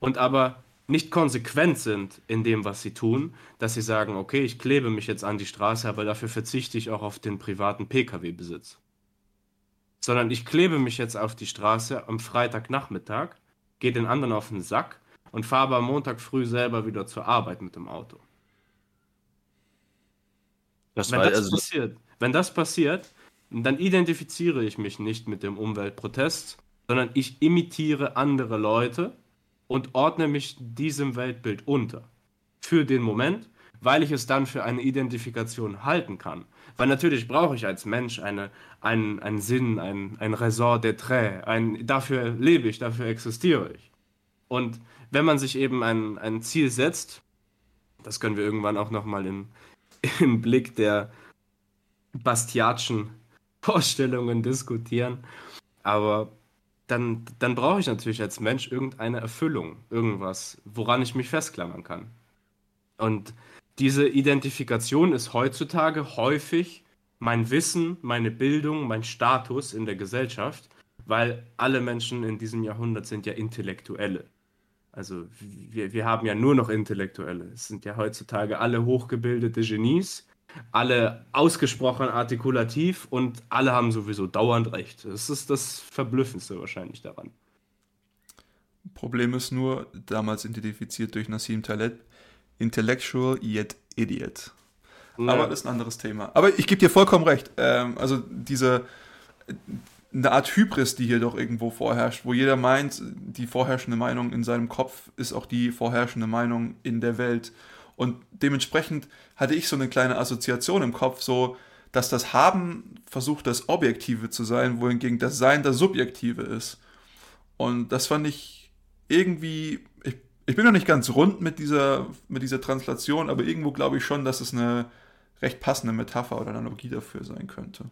Speaker 2: und aber nicht konsequent sind in dem, was sie tun, dass sie sagen, okay, ich klebe mich jetzt an die Straße, aber dafür verzichte ich auch auf den privaten Pkw-Besitz. Sondern ich klebe mich jetzt auf die Straße am Freitagnachmittag, gehe den anderen auf den Sack und fahre am Montag früh selber wieder zur Arbeit mit dem Auto. Das wenn, das also passiert, wenn das passiert, dann identifiziere ich mich nicht mit dem Umweltprotest, sondern ich imitiere andere Leute und ordne mich diesem Weltbild unter. Für den Moment, weil ich es dann für eine Identifikation halten kann. Weil natürlich brauche ich als Mensch eine, einen, einen Sinn, ein, ein Raison d'être, ein, dafür lebe ich, dafür existiere ich. Und wenn man sich eben ein, ein Ziel setzt, das können wir irgendwann auch nochmal im, im Blick der Bastiatschen Vorstellungen diskutieren, aber dann, dann brauche ich natürlich als Mensch irgendeine Erfüllung, irgendwas, woran ich mich festklammern kann. Und diese Identifikation ist heutzutage häufig mein Wissen, meine Bildung, mein Status in der Gesellschaft, weil alle Menschen in diesem Jahrhundert sind ja Intellektuelle. Also wir, wir haben ja nur noch Intellektuelle. Es sind ja heutzutage alle hochgebildete Genies alle ausgesprochen artikulativ und alle haben sowieso dauernd recht. Das ist das Verblüffendste wahrscheinlich daran.
Speaker 1: Problem ist nur, damals identifiziert durch Nassim Taleb, intellectual yet idiot. Ja. Aber das ist ein anderes Thema. Aber ich gebe dir vollkommen recht. Ähm, also diese eine Art Hybris, die hier doch irgendwo vorherrscht, wo jeder meint, die vorherrschende Meinung in seinem Kopf ist auch die vorherrschende Meinung in der Welt. Und dementsprechend hatte ich so eine kleine Assoziation im Kopf, so, dass das Haben versucht, das Objektive zu sein, wohingegen das Sein das Subjektive ist. Und das fand ich irgendwie, ich, ich bin noch nicht ganz rund mit dieser, mit dieser Translation, aber irgendwo glaube ich schon, dass es eine recht passende Metapher oder Analogie dafür sein könnte.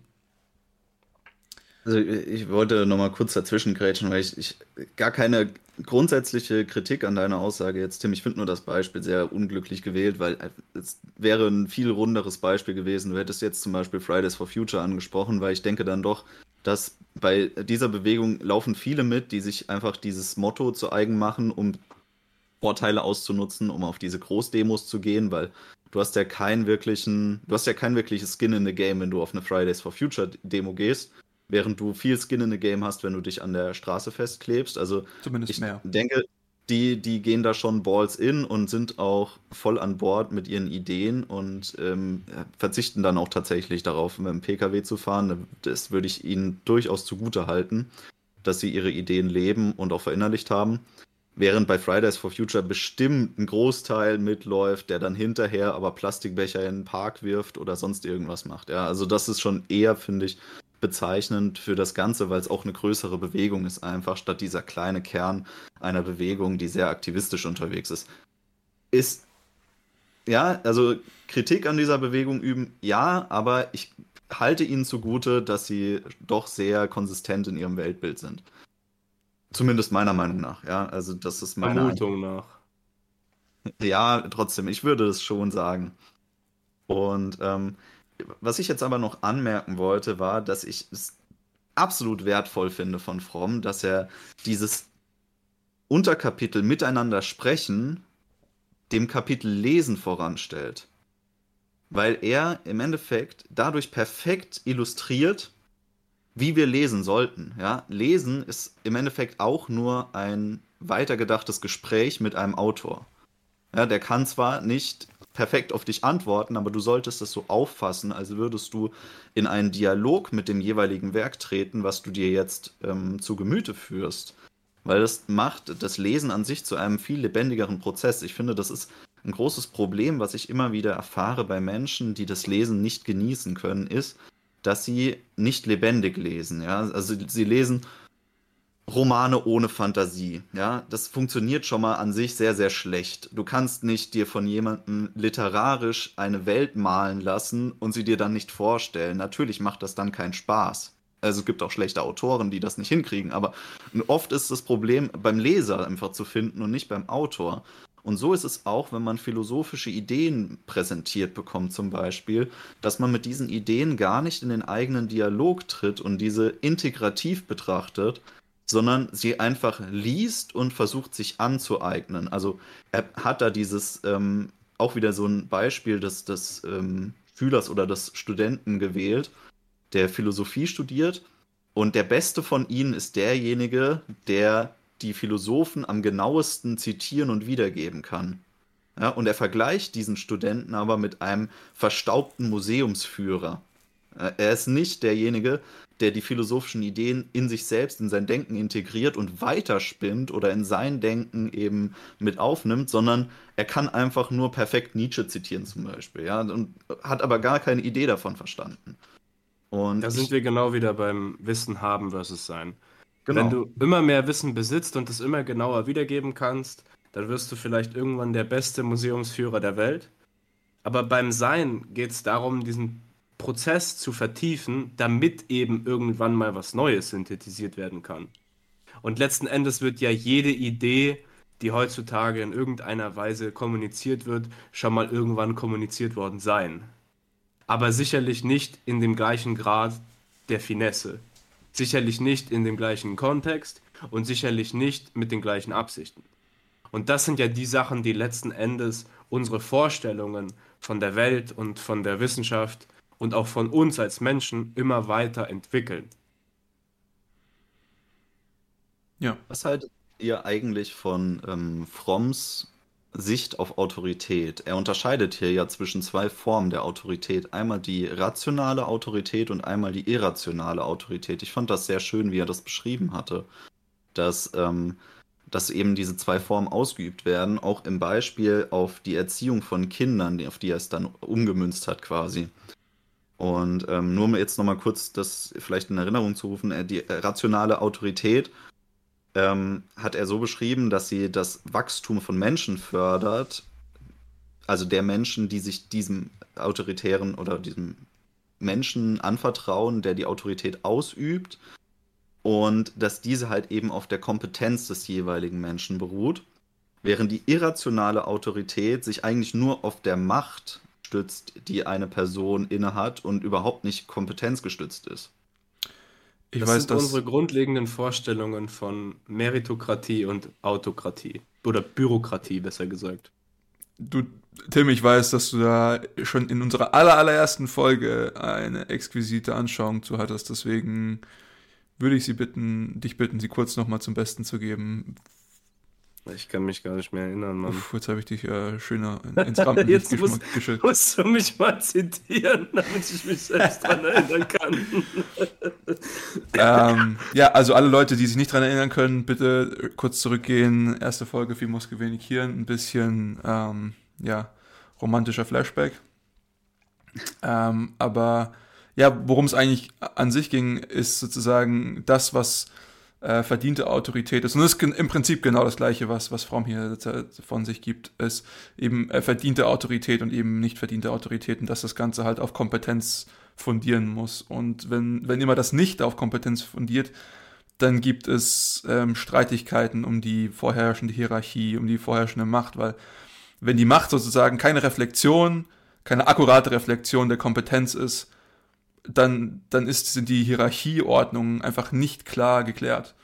Speaker 3: Also ich wollte nochmal kurz dazwischen grätschen, weil ich, ich, gar keine grundsätzliche Kritik an deiner Aussage jetzt, Tim. Ich finde nur das Beispiel sehr unglücklich gewählt, weil es wäre ein viel runderes Beispiel gewesen. Du hättest jetzt zum Beispiel Fridays for Future angesprochen, weil ich denke dann doch, dass bei dieser Bewegung laufen viele mit, die sich einfach dieses Motto zu eigen machen, um Vorteile auszunutzen, um auf diese Großdemos zu gehen, weil du hast ja keinen wirklichen, du hast ja kein wirkliches Skin in the Game, wenn du auf eine Fridays for Future Demo gehst während du viel Skin in the Game hast, wenn du dich an der Straße festklebst. Also
Speaker 1: Zumindest
Speaker 3: ich
Speaker 1: mehr.
Speaker 3: denke, die, die gehen da schon Balls in und sind auch voll an Bord mit ihren Ideen und ähm, verzichten dann auch tatsächlich darauf, mit dem Pkw zu fahren. Das würde ich ihnen durchaus zugute halten, dass sie ihre Ideen leben und auch verinnerlicht haben. Während bei Fridays for Future bestimmt ein Großteil mitläuft, der dann hinterher aber Plastikbecher in den Park wirft oder sonst irgendwas macht. Ja, also das ist schon eher, finde ich, bezeichnend für das Ganze, weil es auch eine größere Bewegung ist, einfach statt dieser kleine Kern einer Bewegung, die sehr aktivistisch unterwegs ist. Ist, ja, also Kritik an dieser Bewegung üben, ja, aber ich halte ihnen zugute, dass sie doch sehr konsistent in ihrem Weltbild sind. Zumindest meiner Meinung nach, ja. Also, das ist meine
Speaker 2: Vermutung nach.
Speaker 3: Ja, trotzdem, ich würde es schon sagen. Und ähm, was ich jetzt aber noch anmerken wollte, war, dass ich es absolut wertvoll finde von Fromm, dass er dieses Unterkapitel miteinander sprechen dem Kapitel Lesen voranstellt. Weil er im Endeffekt dadurch perfekt illustriert, wie wir lesen sollten. Ja? Lesen ist im Endeffekt auch nur ein weitergedachtes Gespräch mit einem Autor. Ja, der kann zwar nicht perfekt auf dich antworten, aber du solltest es so auffassen, als würdest du in einen Dialog mit dem jeweiligen Werk treten, was du dir jetzt ähm, zu Gemüte führst. Weil das macht das Lesen an sich zu einem viel lebendigeren Prozess. Ich finde, das ist ein großes Problem, was ich immer wieder erfahre bei Menschen, die das Lesen nicht genießen können, ist, dass sie nicht lebendig lesen. Ja? Also sie lesen Romane ohne Fantasie. Ja, das funktioniert schon mal an sich sehr, sehr schlecht. Du kannst nicht dir von jemandem literarisch eine Welt malen lassen und sie dir dann nicht vorstellen. Natürlich macht das dann keinen Spaß. Also es gibt auch schlechte Autoren, die das nicht hinkriegen, aber oft ist das Problem beim Leser einfach zu finden und nicht beim Autor. Und so ist es auch, wenn man philosophische Ideen präsentiert bekommt, zum Beispiel, dass man mit diesen Ideen gar nicht in den eigenen Dialog tritt und diese integrativ betrachtet, sondern sie einfach liest und versucht sich anzueignen. Also er hat da dieses, ähm, auch wieder so ein Beispiel des, des ähm, Schülers oder des Studenten gewählt, der Philosophie studiert. Und der Beste von ihnen ist derjenige, der die Philosophen am genauesten zitieren und wiedergeben kann. Ja, und er vergleicht diesen Studenten aber mit einem verstaubten Museumsführer. Er ist nicht derjenige, der die philosophischen Ideen in sich selbst, in sein Denken integriert und weiterspinnt oder in sein Denken eben mit aufnimmt, sondern er kann einfach nur perfekt Nietzsche zitieren zum Beispiel, ja, und hat aber gar keine Idee davon verstanden.
Speaker 2: Und da sind wir genau wieder beim Wissen haben versus sein. Genau. Wenn du immer mehr Wissen besitzt und es immer genauer wiedergeben kannst, dann wirst du vielleicht irgendwann der beste Museumsführer der Welt. Aber beim Sein geht es darum, diesen Prozess zu vertiefen, damit eben irgendwann mal was Neues synthetisiert werden kann. Und letzten Endes wird ja jede Idee, die heutzutage in irgendeiner Weise kommuniziert wird, schon mal irgendwann kommuniziert worden sein. Aber sicherlich nicht in dem gleichen Grad der Finesse. Sicherlich nicht in dem gleichen Kontext und sicherlich nicht mit den gleichen Absichten. Und das sind ja die Sachen, die letzten Endes unsere Vorstellungen von der Welt und von der Wissenschaft und auch von uns als Menschen immer weiter entwickeln.
Speaker 3: Ja. Was haltet ihr eigentlich von ähm, Fromms Sicht auf Autorität? Er unterscheidet hier ja zwischen zwei Formen der Autorität. Einmal die rationale Autorität und einmal die irrationale Autorität. Ich fand das sehr schön, wie er das beschrieben hatte, dass, ähm, dass eben diese zwei Formen ausgeübt werden, auch im Beispiel auf die Erziehung von Kindern, auf die er es dann umgemünzt hat quasi. Und ähm, nur um jetzt nochmal kurz das vielleicht in Erinnerung zu rufen, äh, die äh, rationale Autorität ähm, hat er so beschrieben, dass sie das Wachstum von Menschen fördert, also der Menschen, die sich diesem autoritären oder diesem Menschen anvertrauen, der die Autorität ausübt, und dass diese halt eben auf der Kompetenz des jeweiligen Menschen beruht, während die irrationale Autorität sich eigentlich nur auf der Macht stützt, die eine Person innehat und überhaupt nicht kompetenzgestützt ist.
Speaker 2: Ich das weiß, sind dass unsere grundlegenden Vorstellungen von Meritokratie und Autokratie. Oder Bürokratie, besser gesagt.
Speaker 1: Du, Tim, ich weiß, dass du da schon in unserer aller, allerersten Folge eine exquisite Anschauung zu hattest. Deswegen würde ich sie bitten, dich bitten, sie kurz nochmal zum Besten zu geben,
Speaker 2: ich kann mich gar nicht mehr erinnern, Mann.
Speaker 1: Uff, jetzt habe ich dich äh, schöner ins Rampenlicht
Speaker 2: Jetzt muss, musst du mich mal zitieren, damit ich mich selbst dran erinnern kann.
Speaker 1: ähm, ja, also alle Leute, die sich nicht dran erinnern können, bitte kurz zurückgehen. Erste Folge, viel wenig Hirn. Ein bisschen, ähm, ja, romantischer Flashback. Ähm, aber ja, worum es eigentlich an sich ging, ist sozusagen das, was äh, verdiente Autorität ist. Und das ist im Prinzip genau das Gleiche, was, was Fromm hier von sich gibt, ist eben äh, verdiente Autorität und eben nicht verdiente Autorität und dass das Ganze halt auf Kompetenz fundieren muss. Und wenn, wenn immer das nicht auf Kompetenz fundiert, dann gibt es ähm, Streitigkeiten um die vorherrschende Hierarchie, um die vorherrschende Macht, weil wenn die Macht sozusagen keine Reflexion, keine akkurate Reflexion der Kompetenz ist, dann, dann ist, sind die Hierarchieordnungen einfach nicht klar geklärt.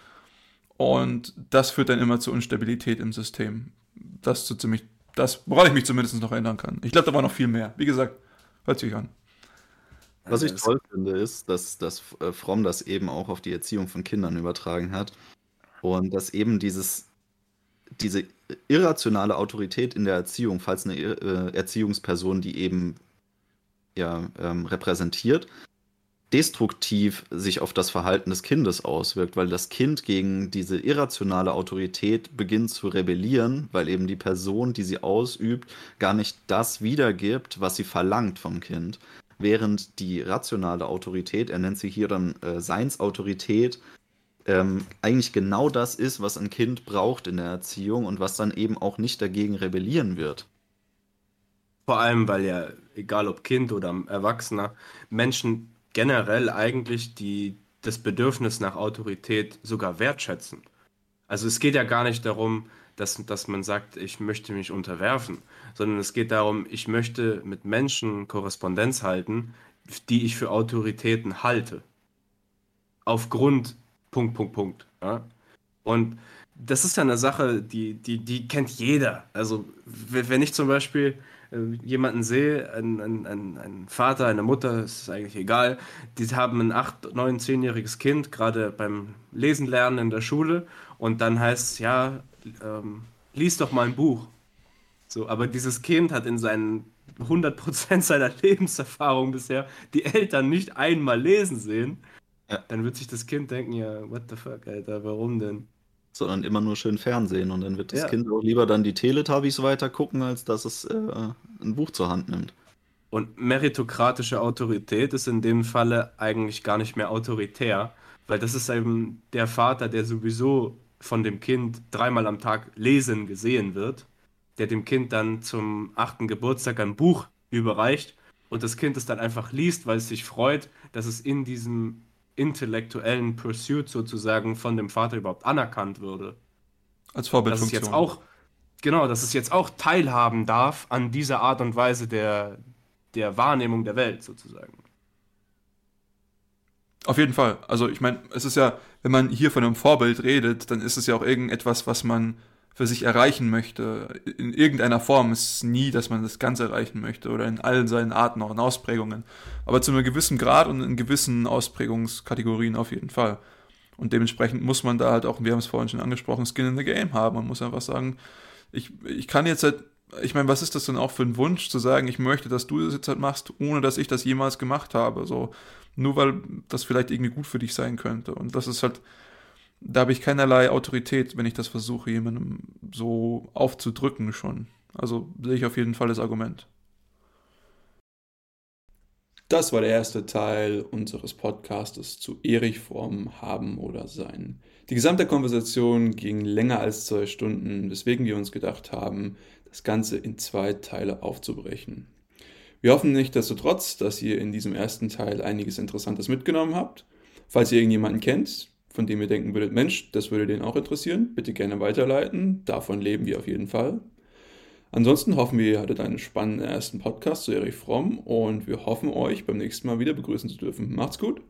Speaker 1: Und das führt dann immer zu Instabilität im System. Das so ziemlich, das, woran ich mich zumindest noch erinnern kann. Ich glaube, da war noch viel mehr. Wie gesagt, hört sich an.
Speaker 3: Was ich toll finde, ist, dass, dass äh, Fromm das eben auch auf die Erziehung von Kindern übertragen hat. Und dass eben dieses, diese irrationale Autorität in der Erziehung, falls eine äh, Erziehungsperson die eben ja, ähm, repräsentiert, destruktiv sich auf das Verhalten des Kindes auswirkt, weil das Kind gegen diese irrationale Autorität beginnt zu rebellieren, weil eben die Person, die sie ausübt, gar nicht das wiedergibt, was sie verlangt vom Kind. Während die rationale Autorität, er nennt sie hier dann äh, Seinsautorität, ähm, eigentlich genau das ist, was ein Kind braucht in der Erziehung und was dann eben auch nicht dagegen rebellieren wird.
Speaker 2: Vor allem, weil ja, egal ob Kind oder Erwachsener, Menschen generell eigentlich die, das Bedürfnis nach Autorität sogar wertschätzen. Also es geht ja gar nicht darum, dass, dass man sagt, ich möchte mich unterwerfen, sondern es geht darum, ich möchte mit Menschen Korrespondenz halten, die ich für Autoritäten halte. Aufgrund Punkt, Punkt, Punkt. Ja? Und das ist ja eine Sache, die, die, die kennt jeder. Also, wenn ich zum Beispiel jemanden sehe, ein, ein, ein, ein, Vater, eine Mutter, ist eigentlich egal, die haben ein 8-, 9-, 10-jähriges Kind, gerade beim Lesen lernen in der Schule, und dann heißt es, ja, ähm, lies doch mal ein Buch. So, aber dieses Kind hat in seinen 100% seiner Lebenserfahrung bisher die Eltern nicht einmal lesen sehen ja. Dann wird sich das Kind denken, ja, what the fuck, Alter, warum denn?
Speaker 3: Sondern immer nur schön Fernsehen und dann wird das ja. Kind auch lieber dann die Teletubbies weiter gucken, als dass es äh, ein Buch zur Hand nimmt.
Speaker 2: Und meritokratische Autorität ist in dem Falle eigentlich gar nicht mehr autoritär, weil das ist eben der Vater, der sowieso von dem Kind dreimal am Tag lesen gesehen wird, der dem Kind dann zum achten Geburtstag ein Buch überreicht und das Kind es dann einfach liest, weil es sich freut, dass es in diesem intellektuellen Pursuit sozusagen von dem Vater überhaupt anerkannt würde.
Speaker 1: Als Vorbildfunktion.
Speaker 2: Dass es jetzt auch, genau, dass es jetzt auch teilhaben darf an dieser Art und Weise der, der Wahrnehmung der Welt sozusagen.
Speaker 1: Auf jeden Fall. Also ich meine, es ist ja, wenn man hier von einem Vorbild redet, dann ist es ja auch irgendetwas, was man für sich erreichen möchte. In irgendeiner Form ist es nie, dass man das Ganze erreichen möchte oder in allen seinen Arten, in Ausprägungen. Aber zu einem gewissen Grad und in gewissen Ausprägungskategorien auf jeden Fall. Und dementsprechend muss man da halt auch, wir haben es vorhin schon angesprochen, Skin in the Game haben. Man muss einfach sagen, ich, ich kann jetzt halt, ich meine, was ist das denn auch für ein Wunsch, zu sagen, ich möchte, dass du das jetzt halt machst, ohne dass ich das jemals gemacht habe. So, nur weil das vielleicht irgendwie gut für dich sein könnte. Und das ist halt, da habe ich keinerlei Autorität, wenn ich das versuche, jemandem so aufzudrücken schon. Also sehe ich auf jeden Fall das Argument. Das war der erste Teil unseres Podcastes zu Erich Fromm haben oder sein. Die gesamte Konversation ging länger als zwei Stunden, weswegen wir uns gedacht haben, das Ganze in zwei Teile aufzubrechen. Wir hoffen nichtsdestotrotz, dass ihr in diesem ersten Teil einiges Interessantes mitgenommen habt. Falls ihr irgendjemanden kennt, von dem ihr denken würdet, Mensch, das würde den auch interessieren, bitte gerne weiterleiten. Davon leben wir auf jeden Fall. Ansonsten hoffen wir, ihr hattet einen spannenden ersten Podcast zu Erich Fromm und wir hoffen, euch beim nächsten Mal wieder begrüßen zu dürfen. Macht's gut!